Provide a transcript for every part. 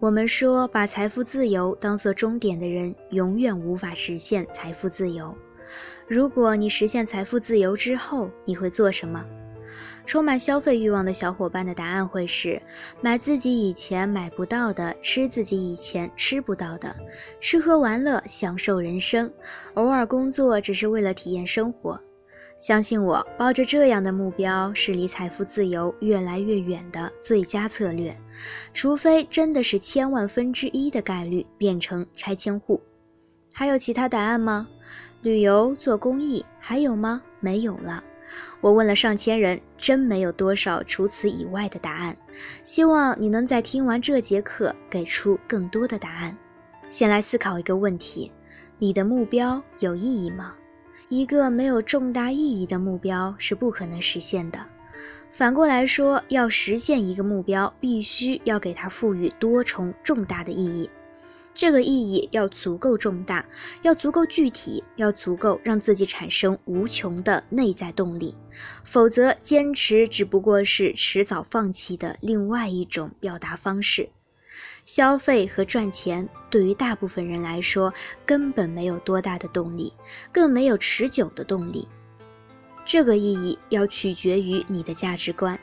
我们说，把财富自由当做终点的人，永远无法实现财富自由。如果你实现财富自由之后，你会做什么？充满消费欲望的小伙伴的答案会是：买自己以前买不到的，吃自己以前吃不到的，吃喝玩乐，享受人生，偶尔工作只是为了体验生活。相信我，抱着这样的目标是离财富自由越来越远的最佳策略，除非真的是千万分之一的概率变成拆迁户。还有其他答案吗？旅游、做公益，还有吗？没有了。我问了上千人，真没有多少除此以外的答案。希望你能在听完这节课给出更多的答案。先来思考一个问题：你的目标有意义吗？一个没有重大意义的目标是不可能实现的。反过来说，要实现一个目标，必须要给它赋予多重重大的意义。这个意义要足够重大，要足够具体，要足够让自己产生无穷的内在动力。否则，坚持只不过是迟早放弃的另外一种表达方式。消费和赚钱对于大部分人来说根本没有多大的动力，更没有持久的动力。这个意义要取决于你的价值观，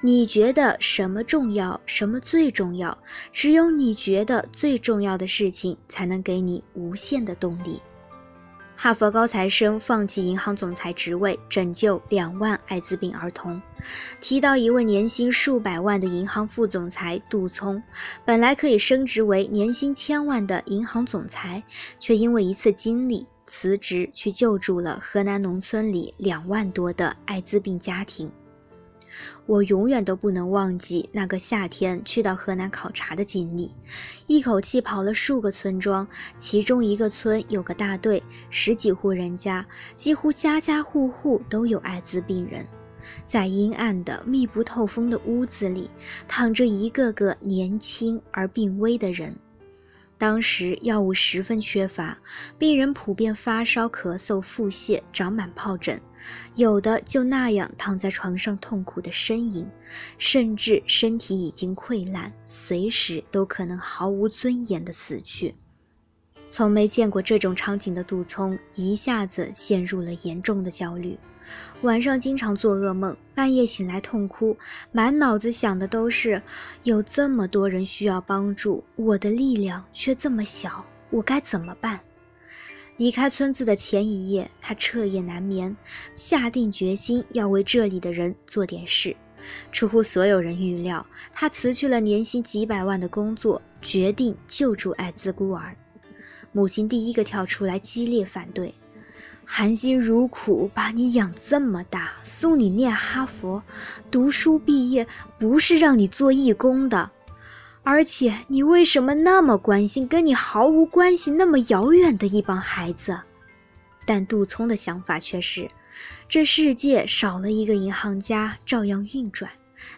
你觉得什么重要，什么最重要？只有你觉得最重要的事情，才能给你无限的动力。哈佛高材生放弃银行总裁职位，拯救两万艾滋病儿童。提到一位年薪数百万的银行副总裁杜聪，本来可以升职为年薪千万的银行总裁，却因为一次经历辞职，去救助了河南农村里两万多的艾滋病家庭。我永远都不能忘记那个夏天去到河南考察的经历，一口气跑了数个村庄，其中一个村有个大队，十几户人家，几乎家家户户都有艾滋病人，在阴暗的密不透风的屋子里，躺着一个个年轻而病危的人。当时药物十分缺乏，病人普遍发烧、咳嗽、腹泻、长满疱疹，有的就那样躺在床上痛苦的呻吟，甚至身体已经溃烂，随时都可能毫无尊严的死去。从没见过这种场景的杜聪一下子陷入了严重的焦虑。晚上经常做噩梦，半夜醒来痛哭，满脑子想的都是有这么多人需要帮助，我的力量却这么小，我该怎么办？离开村子的前一夜，他彻夜难眠，下定决心要为这里的人做点事。出乎所有人预料，他辞去了年薪几百万的工作，决定救助艾滋孤儿。母亲第一个跳出来激烈反对。含辛茹苦把你养这么大，送你念哈佛，读书毕业不是让你做义工的，而且你为什么那么关心跟你毫无关系、那么遥远的一帮孩子？但杜聪的想法却是，这世界少了一个银行家照样运转，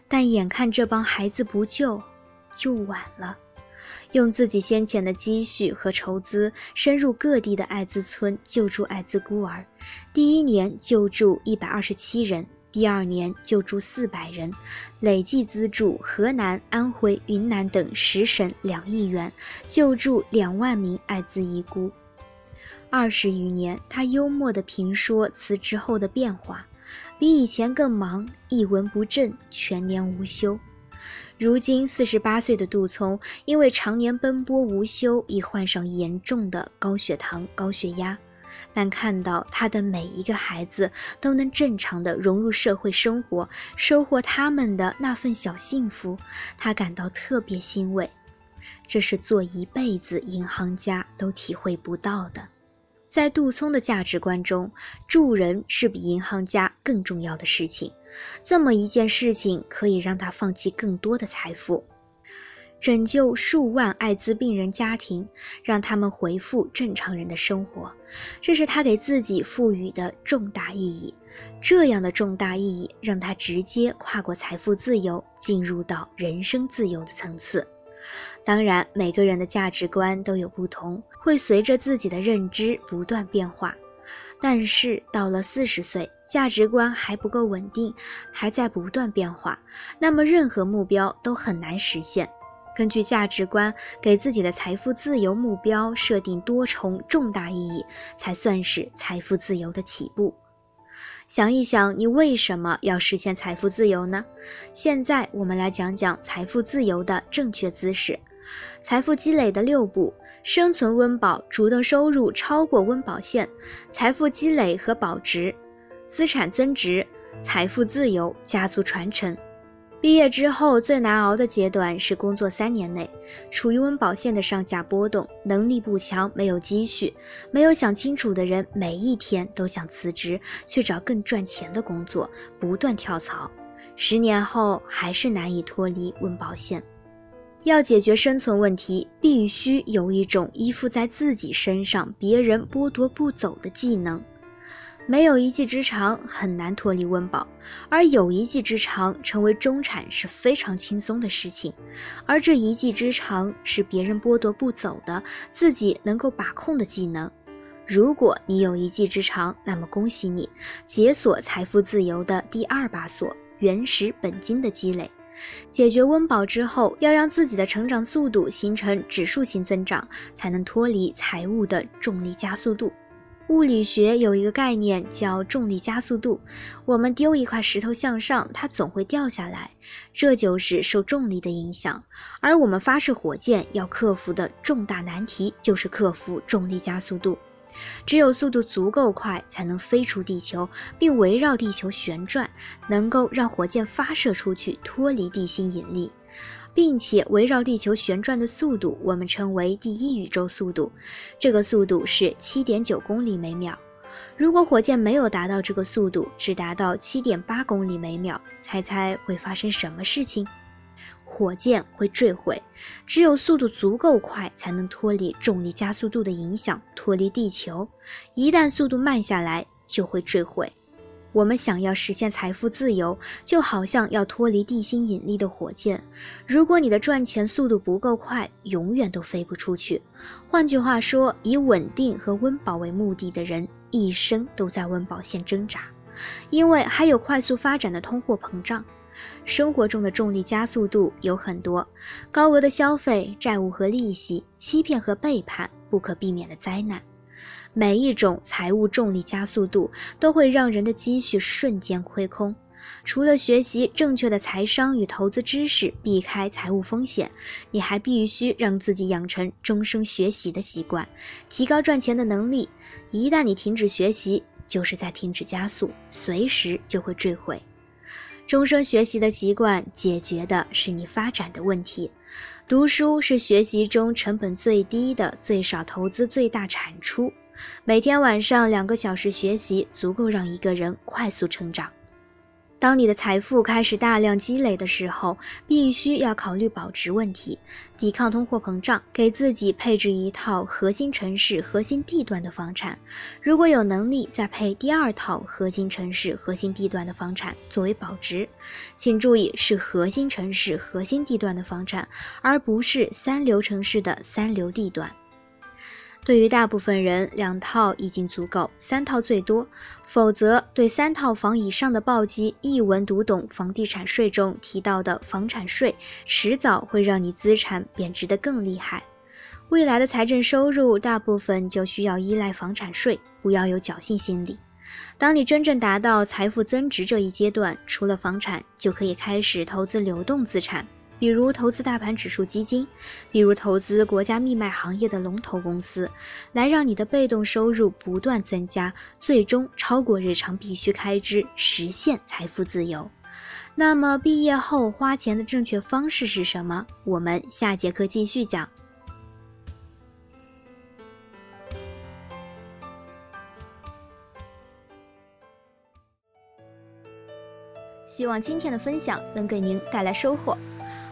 但眼看这帮孩子不救，就晚了。用自己先前的积蓄和筹资，深入各地的艾滋村救助艾滋孤儿。第一年救助一百二十七人，第二年救助四百人，累计资助河南、安徽、云南等十省两亿元，救助两万名艾滋遗孤。二十余年，他幽默地评说辞职后的变化：比以前更忙，一文不振，全年无休。如今四十八岁的杜聪，因为常年奔波无休，已患上严重的高血糖、高血压。但看到他的每一个孩子都能正常的融入社会生活，收获他们的那份小幸福，他感到特别欣慰。这是做一辈子银行家都体会不到的。在杜聪的价值观中，助人是比银行家更重要的事情。这么一件事情可以让他放弃更多的财富。拯救数万艾滋病人家庭，让他们恢复正常人的生活，这是他给自己赋予的重大意义。这样的重大意义让他直接跨过财富自由，进入到人生自由的层次。当然，每个人的价值观都有不同，会随着自己的认知不断变化。但是到了四十岁，价值观还不够稳定，还在不断变化，那么任何目标都很难实现。根据价值观给自己的财富自由目标设定多重重大意义，才算是财富自由的起步。想一想，你为什么要实现财富自由呢？现在我们来讲讲财富自由的正确姿势。财富积累的六步：生存温饱，主动收入超过温饱线，财富积累和保值，资产增值，财富自由，家族传承。毕业之后最难熬的阶段是工作三年内，处于温饱线的上下波动，能力不强，没有积蓄，没有想清楚的人，每一天都想辞职去找更赚钱的工作，不断跳槽。十年后还是难以脱离温饱线。要解决生存问题，必须有一种依附在自己身上，别人剥夺不走的技能。没有一技之长，很难脱离温饱；而有一技之长，成为中产是非常轻松的事情。而这一技之长是别人剥夺不走的，自己能够把控的技能。如果你有一技之长，那么恭喜你，解锁财富自由的第二把锁——原始本金的积累。解决温饱之后，要让自己的成长速度形成指数型增长，才能脱离财务的重力加速度。物理学有一个概念叫重力加速度。我们丢一块石头向上，它总会掉下来，这就是受重力的影响。而我们发射火箭要克服的重大难题就是克服重力加速度。只有速度足够快，才能飞出地球，并围绕地球旋转，能够让火箭发射出去，脱离地心引力。并且围绕地球旋转的速度，我们称为第一宇宙速度。这个速度是七点九公里每秒。如果火箭没有达到这个速度，只达到七点八公里每秒，猜猜会发生什么事情？火箭会坠毁。只有速度足够快，才能脱离重力加速度的影响，脱离地球。一旦速度慢下来，就会坠毁。我们想要实现财富自由，就好像要脱离地心引力的火箭。如果你的赚钱速度不够快，永远都飞不出去。换句话说，以稳定和温饱为目的的人，一生都在温饱线挣扎，因为还有快速发展的通货膨胀。生活中的重力加速度有很多：高额的消费、债务和利息、欺骗和背叛、不可避免的灾难。每一种财务重力加速度都会让人的积蓄瞬间亏空。除了学习正确的财商与投资知识，避开财务风险，你还必须让自己养成终生学习的习惯，提高赚钱的能力。一旦你停止学习，就是在停止加速，随时就会坠毁。终生学习的习惯解决的是你发展的问题。读书是学习中成本最低的、最少投资、最大产出。每天晚上两个小时学习，足够让一个人快速成长。当你的财富开始大量积累的时候，必须要考虑保值问题，抵抗通货膨胀，给自己配置一套核心城市、核心地段的房产。如果有能力，再配第二套核心城市、核心地段的房产作为保值。请注意，是核心城市、核心地段的房产，而不是三流城市的三流地段。对于大部分人，两套已经足够，三套最多。否则，对三套房以上的暴击一文读懂房地产税中提到的房产税，迟早会让你资产贬值的更厉害。未来的财政收入大部分就需要依赖房产税，不要有侥幸心理。当你真正达到财富增值这一阶段，除了房产，就可以开始投资流动资产。比如投资大盘指数基金，比如投资国家密卖行业的龙头公司，来让你的被动收入不断增加，最终超过日常必须开支，实现财富自由。那么毕业后花钱的正确方式是什么？我们下节课继续讲。希望今天的分享能给您带来收获。